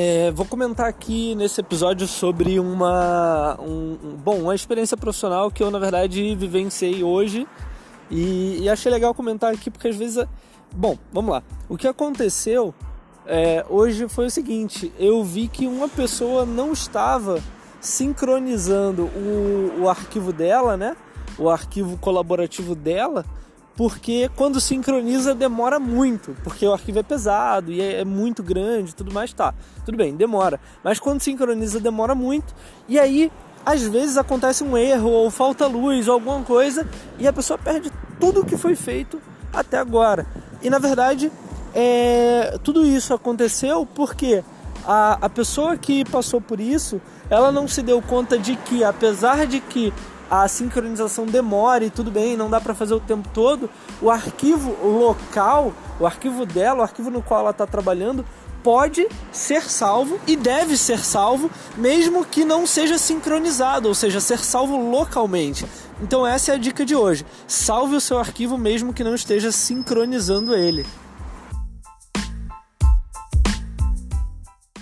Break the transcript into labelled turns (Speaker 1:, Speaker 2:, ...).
Speaker 1: É, vou comentar aqui nesse episódio sobre uma, um, bom, uma experiência profissional que eu na verdade vivenciei hoje e, e achei legal comentar aqui porque às vezes, bom, vamos lá. O que aconteceu é, hoje foi o seguinte: eu vi que uma pessoa não estava sincronizando o, o arquivo dela, né? O arquivo colaborativo dela porque quando sincroniza demora muito, porque o arquivo é pesado e é, é muito grande, tudo mais tá. Tudo bem, demora. Mas quando sincroniza demora muito e aí às vezes acontece um erro ou falta luz ou alguma coisa e a pessoa perde tudo o que foi feito até agora. E na verdade, é, tudo isso aconteceu porque a, a pessoa que passou por isso, ela não se deu conta de que apesar de que a sincronização demora e tudo bem, não dá para fazer o tempo todo, o arquivo local, o arquivo dela, o arquivo no qual ela está trabalhando, pode ser salvo e deve ser salvo, mesmo que não seja sincronizado, ou seja, ser salvo localmente. Então essa é a dica de hoje. Salve o seu arquivo mesmo que não esteja sincronizando ele.